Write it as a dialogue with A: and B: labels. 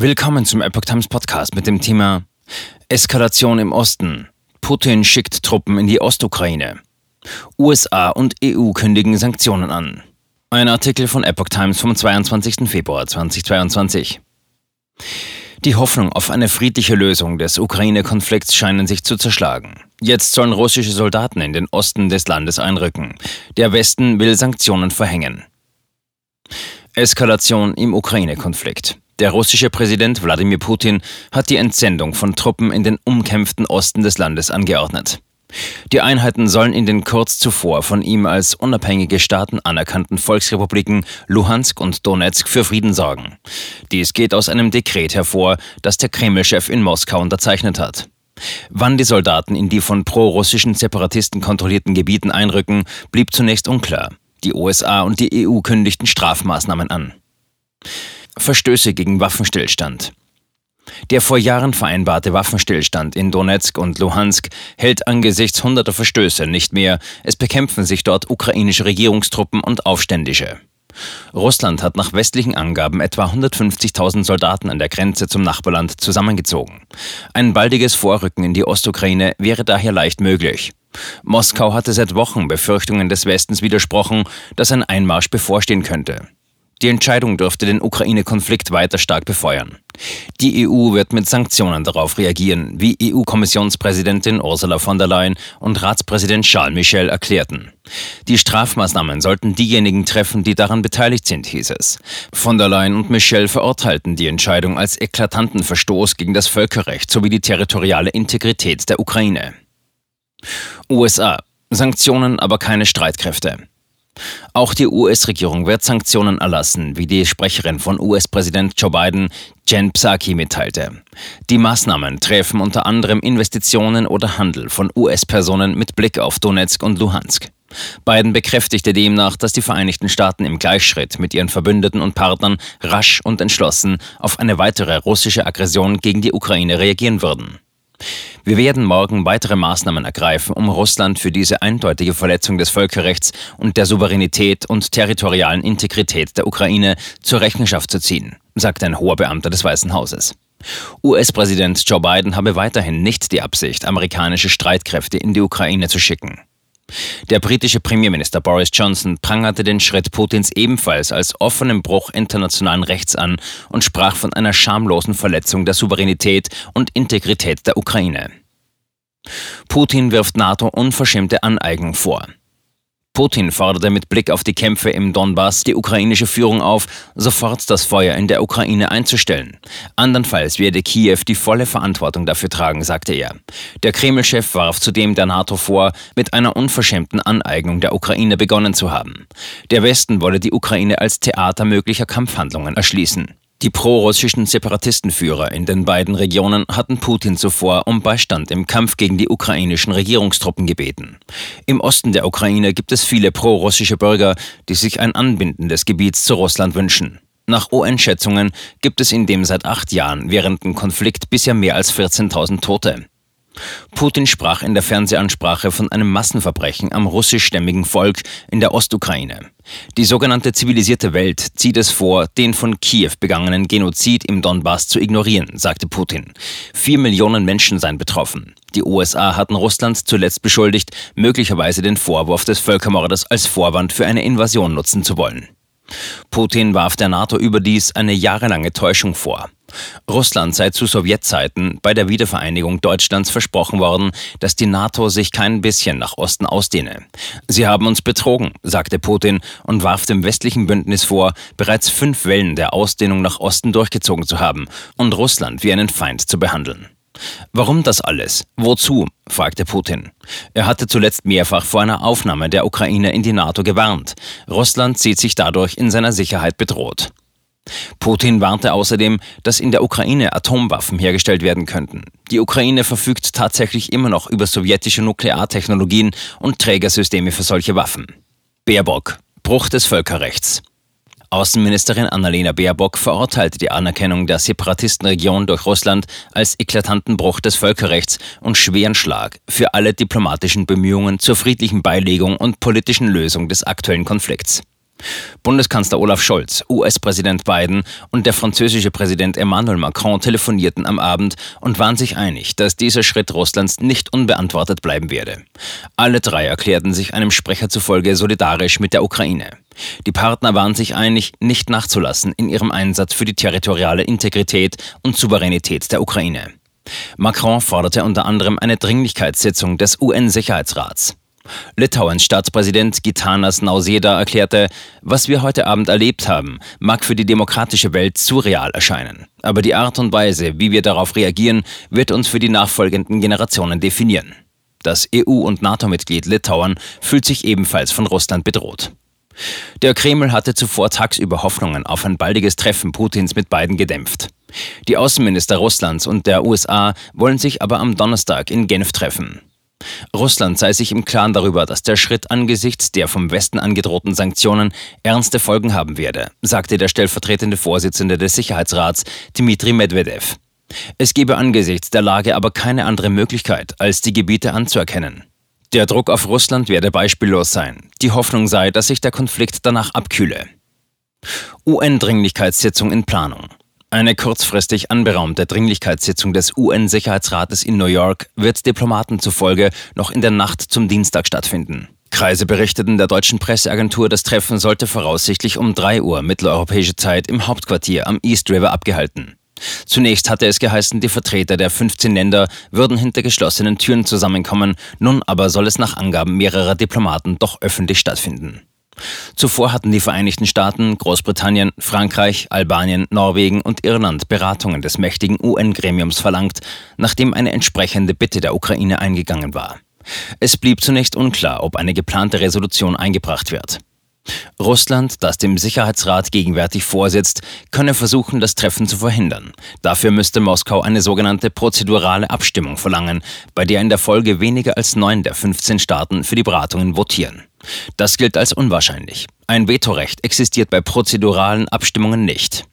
A: Willkommen zum Epoch Times Podcast mit dem Thema Eskalation im Osten. Putin schickt Truppen in die Ostukraine. USA und EU kündigen Sanktionen an. Ein Artikel von Epoch Times vom 22. Februar 2022. Die Hoffnung auf eine friedliche Lösung des Ukraine-Konflikts scheinen sich zu zerschlagen. Jetzt sollen russische Soldaten in den Osten des Landes einrücken. Der Westen will Sanktionen verhängen. Eskalation im Ukraine-Konflikt. Der russische Präsident Wladimir Putin hat die Entsendung von Truppen in den umkämpften Osten des Landes angeordnet. Die Einheiten sollen in den kurz zuvor von ihm als unabhängige Staaten anerkannten Volksrepubliken Luhansk und Donetsk für Frieden sorgen. Dies geht aus einem Dekret hervor, das der Kreml-Chef in Moskau unterzeichnet hat. Wann die Soldaten in die von pro-russischen Separatisten kontrollierten Gebieten einrücken, blieb zunächst unklar. Die USA und die EU kündigten Strafmaßnahmen an. Verstöße gegen Waffenstillstand. Der vor Jahren vereinbarte Waffenstillstand in Donetsk und Luhansk hält angesichts hunderter Verstöße nicht mehr. Es bekämpfen sich dort ukrainische Regierungstruppen und Aufständische. Russland hat nach westlichen Angaben etwa 150.000 Soldaten an der Grenze zum Nachbarland zusammengezogen. Ein baldiges Vorrücken in die Ostukraine wäre daher leicht möglich. Moskau hatte seit Wochen Befürchtungen des Westens widersprochen, dass ein Einmarsch bevorstehen könnte. Die Entscheidung dürfte den Ukraine-Konflikt weiter stark befeuern. Die EU wird mit Sanktionen darauf reagieren, wie EU-Kommissionspräsidentin Ursula von der Leyen und Ratspräsident Charles Michel erklärten. Die Strafmaßnahmen sollten diejenigen treffen, die daran beteiligt sind, hieß es. Von der Leyen und Michel verurteilten die Entscheidung als eklatanten Verstoß gegen das Völkerrecht sowie die territoriale Integrität der Ukraine. USA. Sanktionen, aber keine Streitkräfte. Auch die US-Regierung wird Sanktionen erlassen, wie die Sprecherin von US-Präsident Joe Biden, Jen Psaki, mitteilte. Die Maßnahmen treffen unter anderem Investitionen oder Handel von US-Personen mit Blick auf Donetsk und Luhansk. Biden bekräftigte demnach, dass die Vereinigten Staaten im Gleichschritt mit ihren Verbündeten und Partnern rasch und entschlossen auf eine weitere russische Aggression gegen die Ukraine reagieren würden. Wir werden morgen weitere Maßnahmen ergreifen, um Russland für diese eindeutige Verletzung des Völkerrechts und der Souveränität und territorialen Integrität der Ukraine zur Rechenschaft zu ziehen, sagte ein hoher Beamter des Weißen Hauses. US-Präsident Joe Biden habe weiterhin nicht die Absicht, amerikanische Streitkräfte in die Ukraine zu schicken. Der britische Premierminister Boris Johnson prangerte den Schritt Putins ebenfalls als offenen Bruch internationalen Rechts an und sprach von einer schamlosen Verletzung der Souveränität und Integrität der Ukraine. Putin wirft NATO unverschämte Aneignung vor. Putin forderte mit Blick auf die Kämpfe im Donbass die ukrainische Führung auf, sofort das Feuer in der Ukraine einzustellen. Andernfalls werde Kiew die volle Verantwortung dafür tragen, sagte er. Der Kreml-Chef warf zudem der NATO vor, mit einer unverschämten Aneignung der Ukraine begonnen zu haben. Der Westen wolle die Ukraine als Theater möglicher Kampfhandlungen erschließen. Die pro-russischen Separatistenführer in den beiden Regionen hatten Putin zuvor um Beistand im Kampf gegen die ukrainischen Regierungstruppen gebeten. Im Osten der Ukraine gibt es viele pro-russische Bürger, die sich ein Anbinden des Gebiets zu Russland wünschen. Nach UN-Schätzungen gibt es in dem seit acht Jahren währenden Konflikt bisher mehr als 14.000 Tote. Putin sprach in der Fernsehansprache von einem Massenverbrechen am russischstämmigen Volk in der Ostukraine. Die sogenannte zivilisierte Welt zieht es vor, den von Kiew begangenen Genozid im Donbass zu ignorieren, sagte Putin. Vier Millionen Menschen seien betroffen. Die USA hatten Russland zuletzt beschuldigt, möglicherweise den Vorwurf des Völkermordes als Vorwand für eine Invasion nutzen zu wollen. Putin warf der NATO überdies eine jahrelange Täuschung vor. Russland sei zu Sowjetzeiten bei der Wiedervereinigung Deutschlands versprochen worden, dass die NATO sich kein bisschen nach Osten ausdehne. Sie haben uns betrogen, sagte Putin und warf dem westlichen Bündnis vor, bereits fünf Wellen der Ausdehnung nach Osten durchgezogen zu haben und Russland wie einen Feind zu behandeln. Warum das alles? Wozu? fragte Putin. Er hatte zuletzt mehrfach vor einer Aufnahme der Ukraine in die NATO gewarnt. Russland sieht sich dadurch in seiner Sicherheit bedroht. Putin warnte außerdem, dass in der Ukraine Atomwaffen hergestellt werden könnten. Die Ukraine verfügt tatsächlich immer noch über sowjetische Nukleartechnologien und Trägersysteme für solche Waffen. Baerbock. Bruch des Völkerrechts. Außenministerin Annalena Baerbock verurteilte die Anerkennung der Separatistenregion durch Russland als eklatanten Bruch des Völkerrechts und schweren Schlag für alle diplomatischen Bemühungen zur friedlichen Beilegung und politischen Lösung des aktuellen Konflikts. Bundeskanzler Olaf Scholz, US-Präsident Biden und der französische Präsident Emmanuel Macron telefonierten am Abend und waren sich einig, dass dieser Schritt Russlands nicht unbeantwortet bleiben werde. Alle drei erklärten sich einem Sprecher zufolge solidarisch mit der Ukraine. Die Partner waren sich einig, nicht nachzulassen in ihrem Einsatz für die territoriale Integrität und Souveränität der Ukraine. Macron forderte unter anderem eine Dringlichkeitssitzung des UN-Sicherheitsrats. Litauens Staatspräsident Gitanas Nauseda erklärte, was wir heute Abend erlebt haben, mag für die demokratische Welt surreal erscheinen. Aber die Art und Weise, wie wir darauf reagieren, wird uns für die nachfolgenden Generationen definieren. Das EU- und NATO-Mitglied Litauen fühlt sich ebenfalls von Russland bedroht. Der Kreml hatte zuvor tagsüber Hoffnungen auf ein baldiges Treffen Putins mit beiden gedämpft. Die Außenminister Russlands und der USA wollen sich aber am Donnerstag in Genf treffen. Russland sei sich im Klaren darüber, dass der Schritt angesichts der vom Westen angedrohten Sanktionen ernste Folgen haben werde, sagte der stellvertretende Vorsitzende des Sicherheitsrats Dmitri Medvedev. Es gebe angesichts der Lage aber keine andere Möglichkeit, als die Gebiete anzuerkennen. Der Druck auf Russland werde beispiellos sein. Die Hoffnung sei, dass sich der Konflikt danach abkühle. UN-Dringlichkeitssitzung in Planung. Eine kurzfristig anberaumte Dringlichkeitssitzung des UN-Sicherheitsrates in New York wird Diplomaten zufolge noch in der Nacht zum Dienstag stattfinden. Kreise berichteten der deutschen Presseagentur, das Treffen sollte voraussichtlich um 3 Uhr mitteleuropäische Zeit im Hauptquartier am East River abgehalten. Zunächst hatte es geheißen, die Vertreter der 15 Länder würden hinter geschlossenen Türen zusammenkommen, nun aber soll es nach Angaben mehrerer Diplomaten doch öffentlich stattfinden. Zuvor hatten die Vereinigten Staaten, Großbritannien, Frankreich, Albanien, Norwegen und Irland Beratungen des mächtigen UN-Gremiums verlangt, nachdem eine entsprechende Bitte der Ukraine eingegangen war. Es blieb zunächst unklar, ob eine geplante Resolution eingebracht wird. Russland, das dem Sicherheitsrat gegenwärtig vorsitzt, könne versuchen, das Treffen zu verhindern. Dafür müsste Moskau eine sogenannte prozedurale Abstimmung verlangen, bei der in der Folge weniger als neun der 15 Staaten für die Beratungen votieren. Das gilt als unwahrscheinlich. Ein Vetorecht existiert bei prozeduralen Abstimmungen nicht.